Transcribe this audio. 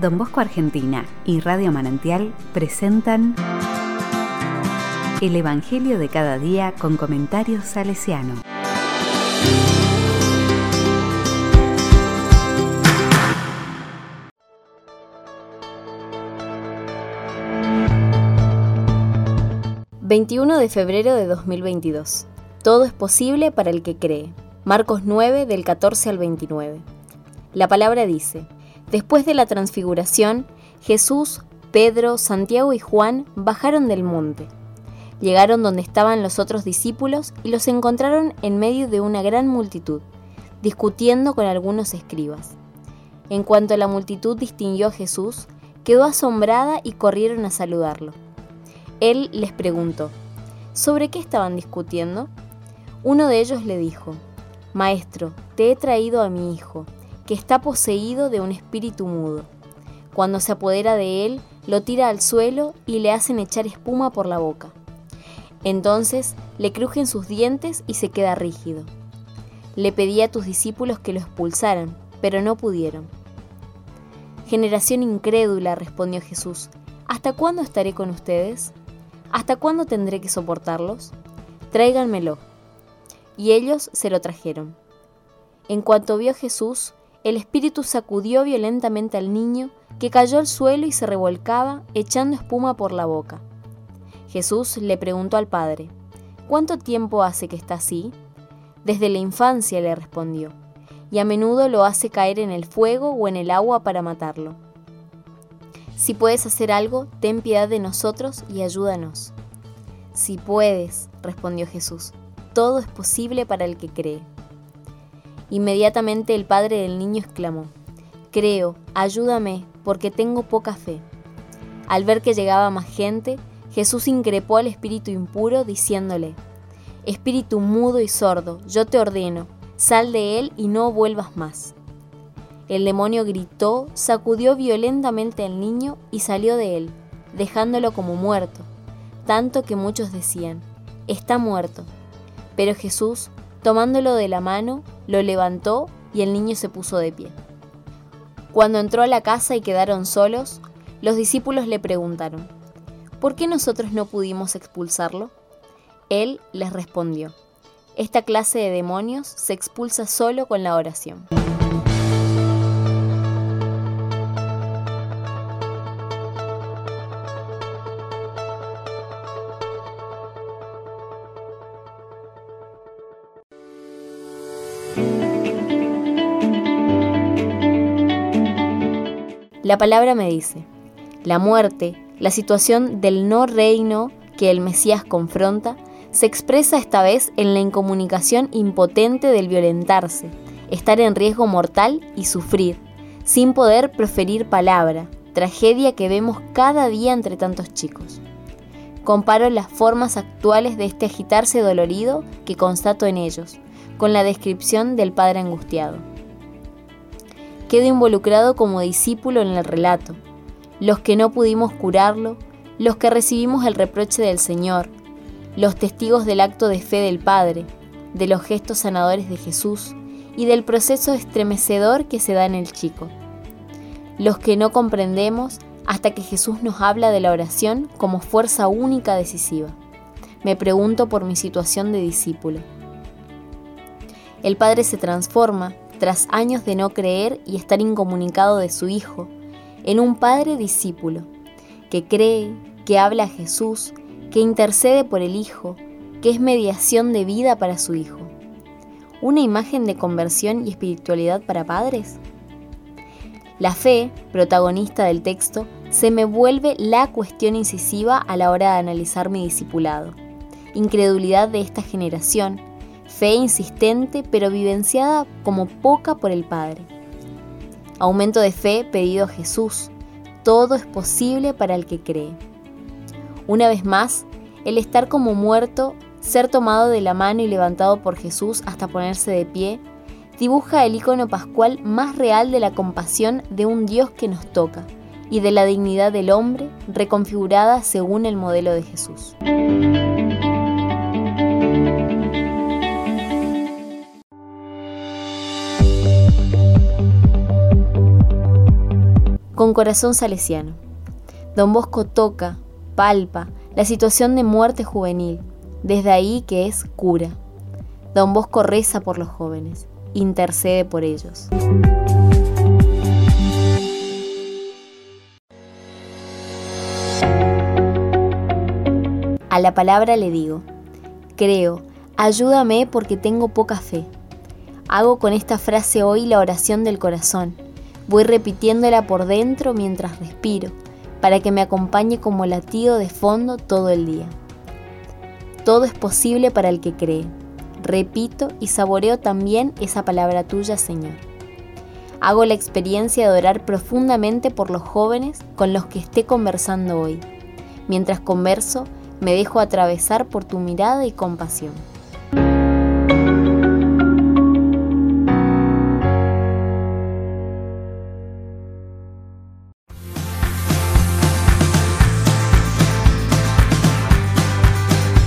Don Bosco Argentina y Radio Manantial presentan El Evangelio de cada día con comentarios salesiano. ...21 de febrero de 2022... ...todo es posible para el que cree... Marcos 9 del 14 al 29. La palabra dice, después de la transfiguración, Jesús, Pedro, Santiago y Juan bajaron del monte. Llegaron donde estaban los otros discípulos y los encontraron en medio de una gran multitud, discutiendo con algunos escribas. En cuanto la multitud distinguió a Jesús, quedó asombrada y corrieron a saludarlo. Él les preguntó, ¿sobre qué estaban discutiendo? Uno de ellos le dijo, Maestro, te he traído a mi hijo, que está poseído de un espíritu mudo. Cuando se apodera de él, lo tira al suelo y le hacen echar espuma por la boca. Entonces le crujen sus dientes y se queda rígido. Le pedí a tus discípulos que lo expulsaran, pero no pudieron. Generación incrédula, respondió Jesús, ¿hasta cuándo estaré con ustedes? ¿Hasta cuándo tendré que soportarlos? Tráiganmelo y ellos se lo trajeron. En cuanto vio Jesús, el espíritu sacudió violentamente al niño, que cayó al suelo y se revolcaba, echando espuma por la boca. Jesús le preguntó al padre, ¿Cuánto tiempo hace que está así? Desde la infancia le respondió, y a menudo lo hace caer en el fuego o en el agua para matarlo. Si puedes hacer algo, ten piedad de nosotros y ayúdanos. Si puedes, respondió Jesús todo es posible para el que cree. Inmediatamente el padre del niño exclamó, Creo, ayúdame, porque tengo poca fe. Al ver que llegaba más gente, Jesús increpó al espíritu impuro, diciéndole, Espíritu mudo y sordo, yo te ordeno, sal de él y no vuelvas más. El demonio gritó, sacudió violentamente al niño y salió de él, dejándolo como muerto, tanto que muchos decían, Está muerto. Pero Jesús, tomándolo de la mano, lo levantó y el niño se puso de pie. Cuando entró a la casa y quedaron solos, los discípulos le preguntaron, ¿por qué nosotros no pudimos expulsarlo? Él les respondió, esta clase de demonios se expulsa solo con la oración. La palabra me dice, la muerte, la situación del no reino que el Mesías confronta, se expresa esta vez en la incomunicación impotente del violentarse, estar en riesgo mortal y sufrir, sin poder proferir palabra, tragedia que vemos cada día entre tantos chicos. Comparo las formas actuales de este agitarse dolorido que constato en ellos, con la descripción del Padre angustiado quedo involucrado como discípulo en el relato, los que no pudimos curarlo, los que recibimos el reproche del Señor, los testigos del acto de fe del Padre, de los gestos sanadores de Jesús y del proceso estremecedor que se da en el chico. Los que no comprendemos hasta que Jesús nos habla de la oración como fuerza única decisiva. Me pregunto por mi situación de discípulo. El Padre se transforma tras años de no creer y estar incomunicado de su Hijo, en un Padre discípulo, que cree, que habla a Jesús, que intercede por el Hijo, que es mediación de vida para su Hijo. ¿Una imagen de conversión y espiritualidad para padres? La fe, protagonista del texto, se me vuelve la cuestión incisiva a la hora de analizar mi discipulado. Incredulidad de esta generación, fe insistente pero vivenciada como poca por el Padre. Aumento de fe pedido a Jesús. Todo es posible para el que cree. Una vez más, el estar como muerto, ser tomado de la mano y levantado por Jesús hasta ponerse de pie, dibuja el icono pascual más real de la compasión de un Dios que nos toca y de la dignidad del hombre reconfigurada según el modelo de Jesús. Con corazón salesiano. Don Bosco toca, palpa, la situación de muerte juvenil, desde ahí que es cura. Don Bosco reza por los jóvenes, intercede por ellos. A la palabra le digo, creo, ayúdame porque tengo poca fe. Hago con esta frase hoy la oración del corazón. Voy repitiéndola por dentro mientras respiro, para que me acompañe como latido de fondo todo el día. Todo es posible para el que cree. Repito y saboreo también esa palabra tuya, Señor. Hago la experiencia de orar profundamente por los jóvenes con los que esté conversando hoy. Mientras converso, me dejo atravesar por tu mirada y compasión.